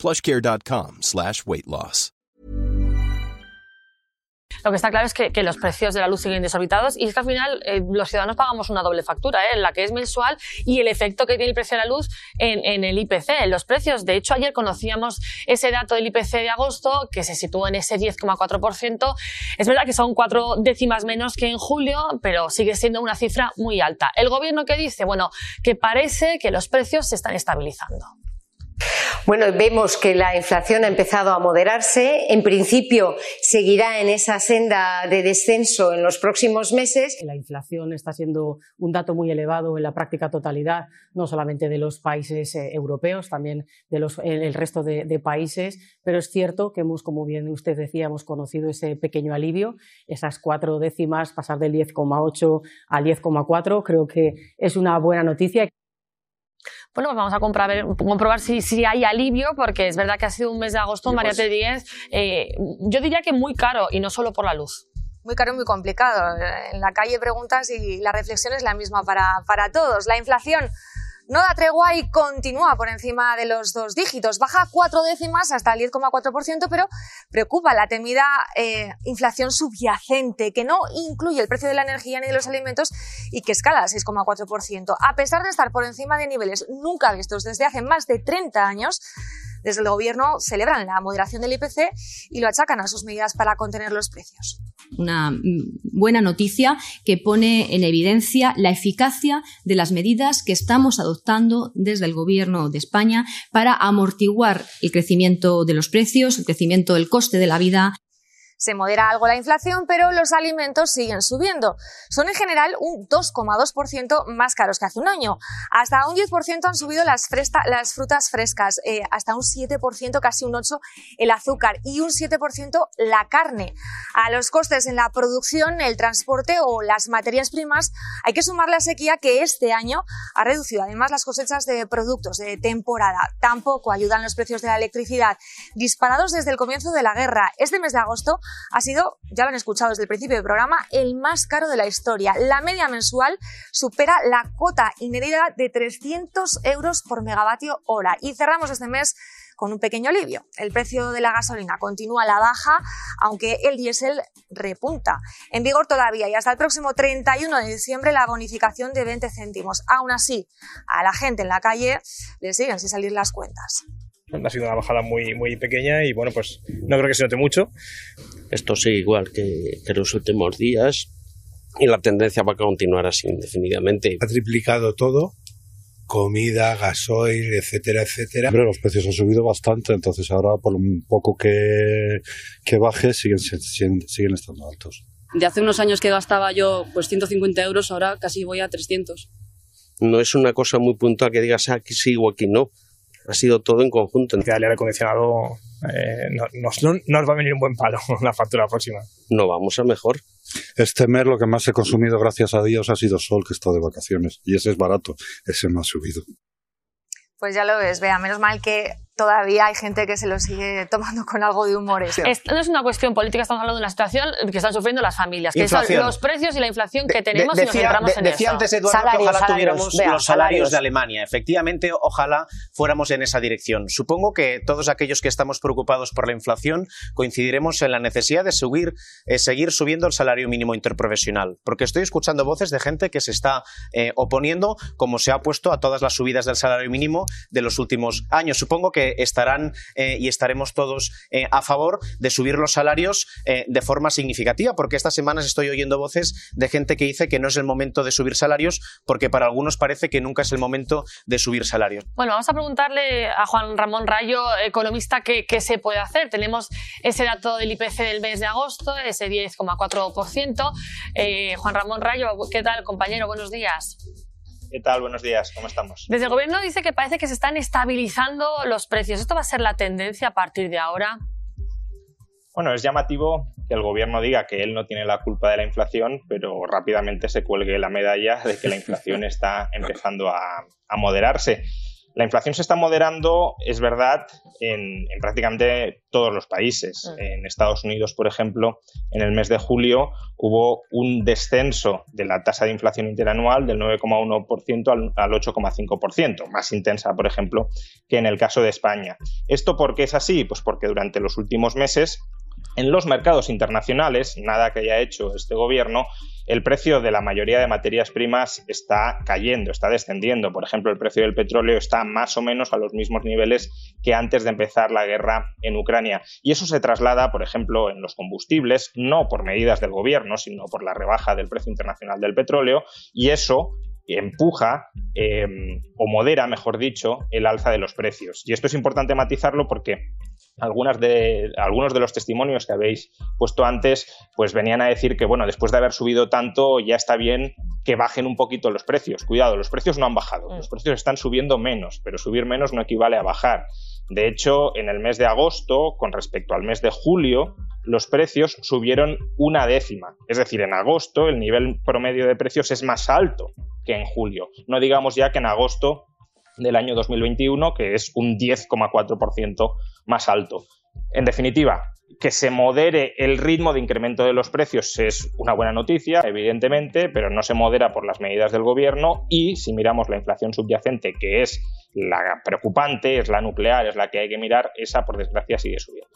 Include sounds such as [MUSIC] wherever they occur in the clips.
plushcare.com slash weight loss. Lo que está claro es que, los precios de la luz siguen desorbitados y es que al final eh, los ciudadanos pagamos una doble factura, ¿eh? la que es mensual y el efecto que tiene el precio de la luz en, en, el IPC, en los precios. De hecho, ayer conocíamos ese dato del IPC de agosto que se sitúa en ese 10,4%. Es verdad que son cuatro décimas menos que en julio, pero sigue siendo una cifra muy alta. ¿El gobierno qué dice? Bueno, que parece que los precios se están estabilizando. Bueno, vemos que la inflación ha empezado a moderarse. En principio, seguirá en esa senda de descenso en los próximos meses. La inflación está siendo un dato muy elevado en la práctica totalidad, no solamente de los países eh, europeos, también del el resto de, de, países. Pero es cierto que hemos, como bien usted decía, hemos conocido ese pequeño alivio, esas cuatro décimas, pasar del 10,8 al 10,4. Creo que es una buena noticia bueno, pues vamos a comprobar, comprobar si, si, hay alivio, porque es verdad que ha sido un mes de agosto, María pues, Díez, eh, yo diría que muy caro y no solo por la luz. Muy caro y muy complicado. En la calle preguntas y la reflexión es la misma para, para todos. La inflación no da tregua y continúa por encima de los dos dígitos. Baja cuatro décimas hasta el 10,4%, pero preocupa la temida eh, inflación subyacente, que no incluye el precio de la energía ni de los alimentos y que escala al 6,4%. A pesar de estar por encima de niveles nunca vistos desde hace más de 30 años, desde el Gobierno celebran la moderación del IPC y lo achacan a sus medidas para contener los precios. Una mm, buena noticia que pone en evidencia la eficacia de las medidas que estamos adoptando desde el Gobierno de España para amortiguar el crecimiento de los precios, el crecimiento del coste de la vida se modera algo la inflación, pero los alimentos siguen subiendo. Son en general un 2,2% más caros que hace un año. Hasta un 10% han subido las, las frutas frescas, eh, hasta un 7%, casi un 8% el azúcar y un 7% la carne. A los costes en la producción, el transporte o las materias primas hay que sumar la sequía que este año ha reducido además las cosechas de productos de temporada. Tampoco ayudan los precios de la electricidad, disparados desde el comienzo de la guerra. Este mes de agosto ha sido, ya lo han escuchado desde el principio del programa, el más caro de la historia. La media mensual supera la cuota inédita de 300 euros por megavatio hora. Y cerramos este mes con un pequeño alivio. El precio de la gasolina continúa a la baja, aunque el diésel repunta. En vigor todavía y hasta el próximo 31 de diciembre la bonificación de 20 céntimos. Aún así, a la gente en la calle le siguen sin salir las cuentas. Ha sido una bajada muy, muy pequeña y bueno, pues no creo que se note mucho. Esto sigue igual que, que los últimos días y la tendencia va a continuar así indefinidamente. Ha triplicado todo, comida, gasoil, etcétera, etcétera. Pero los precios han subido bastante, entonces ahora por un poco que, que baje siguen, siguen, siguen estando altos. De hace unos años que gastaba yo pues 150 euros, ahora casi voy a 300. No es una cosa muy puntual que digas ah, aquí sí o aquí no ha sido todo en conjunto. Que el aire acondicionado eh, no, nos, no, nos va a venir un buen palo [LAUGHS] la factura próxima. No vamos a mejor. Este mes lo que más he consumido, gracias a Dios, ha sido sol, que está de vacaciones. Y ese es barato, ese no ha subido. Pues ya lo ves, vea, menos mal que todavía hay gente que se lo sigue tomando con algo de humor. Esto no es una cuestión política, estamos hablando de una situación que están sufriendo las familias, que son los precios y la inflación que tenemos de, y nos centramos en Decía eso. antes Eduardo salarios, que ojalá salarios, tuviéramos vea, los salarios, salarios de Alemania. Efectivamente, ojalá fuéramos en esa dirección. Supongo que todos aquellos que estamos preocupados por la inflación coincidiremos en la necesidad de subir, eh, seguir subiendo el salario mínimo interprofesional, porque estoy escuchando voces de gente que se está eh, oponiendo, como se ha puesto a todas las subidas del salario mínimo de los últimos años. Supongo que estarán eh, y estaremos todos eh, a favor de subir los salarios eh, de forma significativa, porque estas semanas estoy oyendo voces de gente que dice que no es el momento de subir salarios, porque para algunos parece que nunca es el momento de subir salarios. Bueno, vamos a preguntarle a Juan Ramón Rayo, economista, qué, se puede hacer. Tenemos ese dato del IPC del mes de agosto, ese 10,4%. Eh, Juan Ramón Rayo, ¿qué tal, compañero? Buenos días. ¿Qué tal? Buenos días, ¿cómo estamos? Desde el gobierno dice que parece que se están estabilizando los precios. ¿Esto va a ser la tendencia a partir de ahora? Bueno, es llamativo que el gobierno diga que él no tiene la culpa de la inflación, pero rápidamente se cuelgue la medalla de que la inflación [LAUGHS] está empezando a, a moderarse. La inflación se está moderando, es verdad, en, prácticamente todos los países. Mm. En Estados Unidos, por ejemplo, en el mes de julio hubo un descenso de la tasa de inflación interanual del 9,1% al, al 8,5%, más intensa, por ejemplo, que en el caso de España. ¿Esto por qué es así? Pues porque durante los últimos meses en los mercados internacionales, nada que haya hecho este gobierno, el precio de la mayoría de materias primas está cayendo, está descendiendo. Por ejemplo, el precio del petróleo está más o menos a los mismos niveles que antes de empezar la guerra en Ucrania. Y eso se traslada, por ejemplo, en los combustibles, no por medidas del gobierno, sino por la rebaja del precio internacional del petróleo. Y eso empuja em, o modera, mejor dicho, el alza de los precios. Y esto es importante matizarlo porque algunas de, algunos de los testimonios que habéis puesto antes, pues venían a decir que, bueno, después de haber subido tanto, ya está bien que bajen un poquito los precios. Cuidado, los precios no han bajado, mm. los precios están subiendo menos, pero subir menos no equivale a bajar. De hecho, en el mes de agosto, con respecto al mes de julio, los precios subieron una décima. Es decir, en agosto el nivel promedio de precios es más alto que en julio. No digamos ya que en agosto del año 2021, que es un 10,4% más alto. En definitiva, que se modere el ritmo de incremento de los precios es una buena noticia, evidentemente, pero no se modera por las medidas del gobierno y si miramos la inflación subyacente, que es la preocupante, es la nuclear, es la que hay que mirar, esa por desgracia sigue subiendo.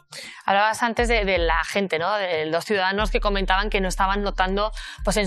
Hablabas antes de, de la gente, ¿no? de los ciudadanos que comentaban que no estaban notando pues, en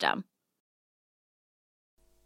system.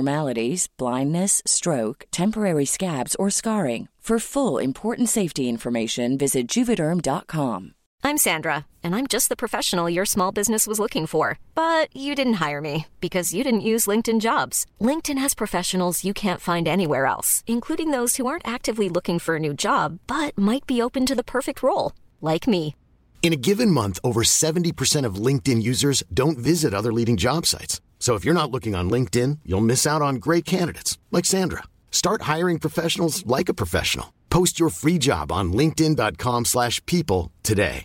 abnormalities, blindness, stroke, temporary scabs, or scarring. For full important safety information, visit juvederm.com. I'm Sandra, and I'm just the professional your small business was looking for. But you didn't hire me because you didn't use LinkedIn jobs. LinkedIn has professionals you can't find anywhere else, including those who aren't actively looking for a new job but might be open to the perfect role, like me. In a given month, over 70% of LinkedIn users don't visit other leading job sites. So if you're not looking on LinkedIn, you'll miss out on great candidates like Sandra. Start hiring professionals like a professional. Post your free job on linkedin.com/people today.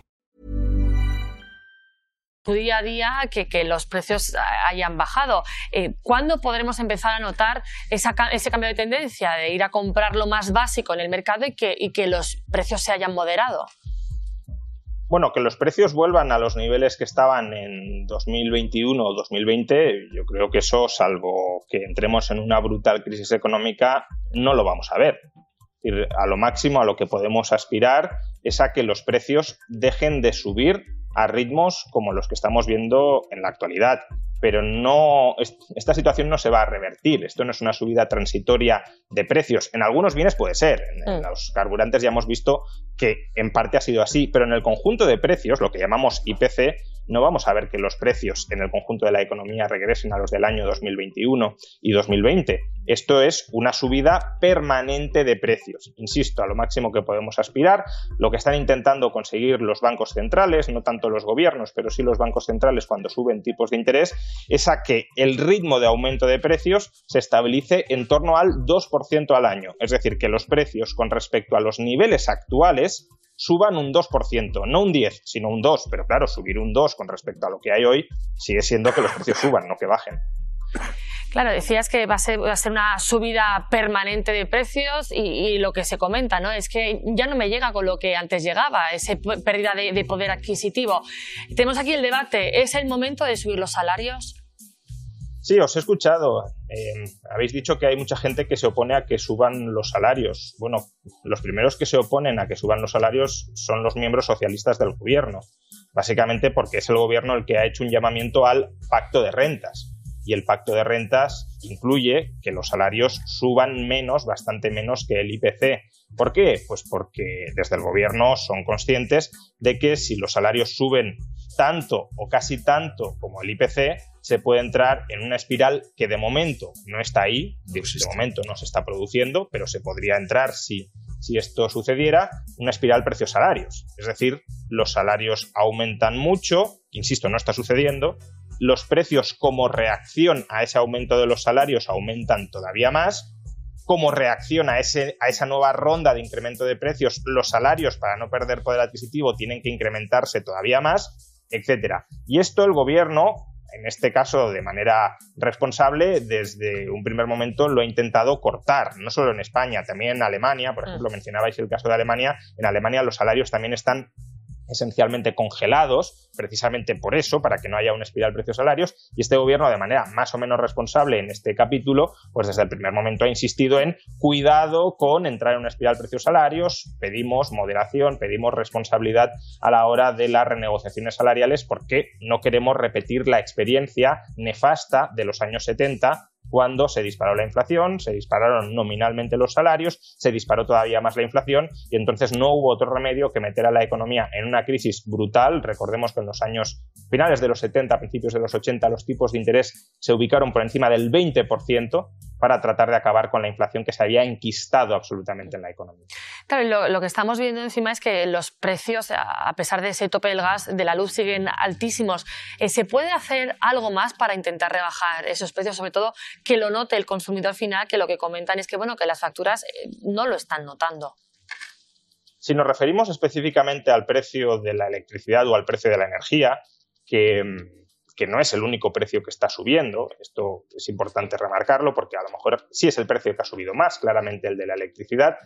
día a día que, que los precios hayan bajado. Eh, ¿Cuándo podremos empezar a notar esa, ese cambio de tendencia de ir a comprar lo más básico en el mercado y que, y que los precios se hayan moderado? Bueno, que los precios vuelvan a los niveles que estaban en 2021 o 2020, yo creo que eso, salvo que entremos en una brutal crisis económica, no lo vamos a ver. A lo máximo a lo que podemos aspirar es a que los precios dejen de subir a ritmos como los que estamos viendo en la actualidad. Pero no, esta situación no se va a revertir. Esto no es una subida transitoria de precios. En algunos bienes puede ser. En, mm. los carburantes ya hemos visto que en parte ha sido así, pero en el conjunto de precios, lo que llamamos IPC, no vamos a ver que los precios en el conjunto de la economía regresen a los del año 2021 y 2020. Esto es una subida permanente de precios. Insisto, a lo máximo que podemos aspirar. Lo que están intentando conseguir los bancos centrales, no tanto los gobiernos, pero sí los bancos centrales cuando suben tipos de interés, es a que el ritmo de aumento de precios se estabilice en torno al 2% al año. Es decir, que los precios con respecto a los niveles actuales suban un 2%, no un 10, sino un 2, pero claro, subir un 2 con respecto a lo que hay hoy sigue siendo que los precios suban, no que bajen. Claro, decías que va a, ser, una subida permanente de precios y, lo que se comenta, ¿no? Es que ya no me llega con lo que antes llegaba, esa pérdida de poder adquisitivo. Tenemos aquí el debate, ¿es el momento de subir los salarios? Sí, os he escuchado. Eh, habéis dicho que hay mucha gente que se opone a que suban los salarios. Bueno, los primeros que se oponen a que suban los salarios son los miembros socialistas del gobierno. Básicamente porque es el gobierno el que ha hecho un llamamiento al pacto de rentas. Y el pacto de rentas incluye que los salarios suban menos, bastante menos que el IPC. ¿Por qué? Pues porque desde el gobierno son conscientes de que si los salarios suben tanto o casi tanto como el IPC, se puede entrar en una espiral que de momento no está ahí, de, momento no se está produciendo, pero se podría entrar si, si esto sucediera, una espiral precios-salarios. Es decir, los salarios aumentan mucho, insisto, no está sucediendo, los precios como reacción a ese aumento de los salarios aumentan todavía más, como reacción a, ese, a esa nueva ronda de incremento de precios, los salarios para no perder poder adquisitivo tienen que incrementarse todavía más etcétera. Y esto el gobierno, en este caso de manera responsable, desde un primer momento lo ha intentado cortar, no solo en España, también en Alemania, por ejemplo, mm. mencionabais el caso de Alemania, en Alemania los salarios también están esencialmente congelados, precisamente por eso, para que no haya una espiral precios-salarios, y este gobierno, de manera más o menos responsable en este capítulo, pues desde el primer momento ha insistido en cuidado con entrar en una espiral precios-salarios, pedimos moderación, pedimos responsabilidad a la hora de las renegociaciones salariales, porque no queremos repetir la experiencia nefasta de los años 70 cuando se disparó la inflación, se dispararon nominalmente los salarios, se disparó todavía más la inflación y entonces no hubo otro remedio que meter a la economía en una crisis brutal. Recordemos que en los años finales de los 70, principios de los 80, los tipos de interés se ubicaron por encima del 20%, para tratar de acabar con la inflación que se había enquistado absolutamente en la economía. Claro, lo, que estamos viendo encima es que los precios, a pesar de ese tope del gas, de la luz, siguen altísimos. Eh, ¿Se puede hacer algo más para intentar rebajar esos precios, sobre todo que lo note el consumidor final, que lo que comentan es que, bueno, que las facturas eh, no lo están notando? Si nos referimos específicamente al precio de la electricidad o al precio de la energía, que mm, que no es el único precio que está subiendo. Esto es importante remarcarlo porque a lo mejor sí es el precio que ha subido más, claramente el de la electricidad,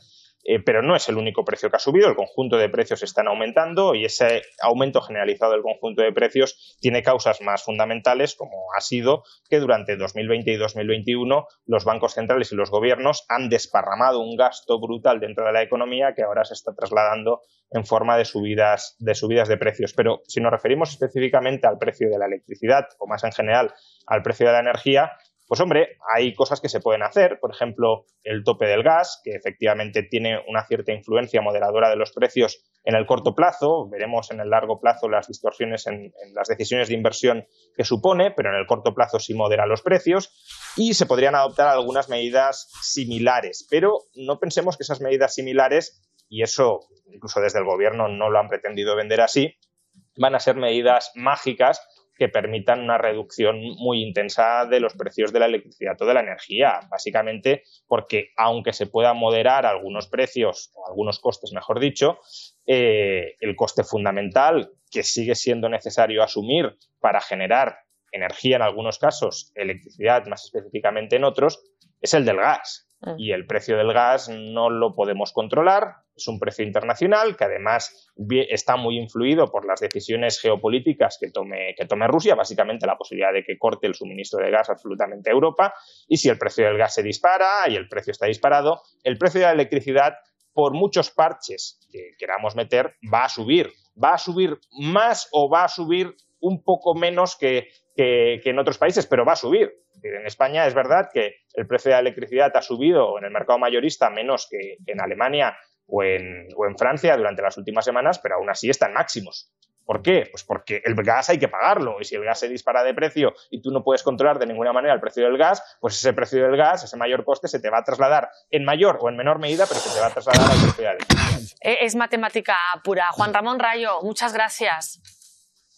eh, pero no es el único precio que ha subido. El conjunto de precios están aumentando y ese aumento generalizado del conjunto de precios tiene causas más fundamentales, como ha sido que durante 2020 y 2021 los bancos centrales y los gobiernos han desparramado un gasto brutal dentro de la economía que ahora se está trasladando en forma de subidas, de subidas de precios. Pero si nos referimos específicamente al precio de la electricidad o más en general al precio de la energía, pues hombre, hay cosas que se pueden hacer, por ejemplo, el tope del gas, que efectivamente tiene una cierta influencia moderadora de los precios en el corto plazo, veremos en el largo plazo las distorsiones en, las decisiones de inversión que supone, pero en el corto plazo sí modera los precios. Y se podrían adoptar algunas medidas similares, pero no pensemos que esas medidas similares y eso incluso desde el gobierno no lo han pretendido vender así, van a ser medidas mágicas que permitan una reducción muy intensa de los precios de la electricidad o de la energía, básicamente porque aunque se puedan moderar algunos precios o algunos costes, mejor dicho, eh, el coste fundamental que sigue siendo necesario asumir para generar energía en algunos casos, electricidad más específicamente en otros, es el del gas. Mm. Y el precio del gas no lo podemos controlar, es un precio internacional que además está muy influido por las decisiones geopolíticas que tome, que tome Rusia, básicamente la posibilidad de que corte el suministro de gas absolutamente a Europa. Y si el precio del gas se dispara y el precio está disparado, el precio de la electricidad, por muchos parches que queramos meter, va a subir. Va a subir más o va a subir un poco menos que, que en otros países, pero va a subir. En España es verdad que el precio de la electricidad ha subido en el mercado mayorista menos que en Alemania o en, o en Francia durante las últimas semanas, pero aún así están máximos. ¿Por qué? Pues porque el gas hay que pagarlo y si el gas se dispara de precio y tú no puedes controlar de ninguna manera el precio del gas, pues ese precio del gas, ese mayor coste, se te va a trasladar en mayor o en menor medida, pero se te va a trasladar al precio de Eh, Es matemática pura. Juan Ramón Rayo, muchas gracias.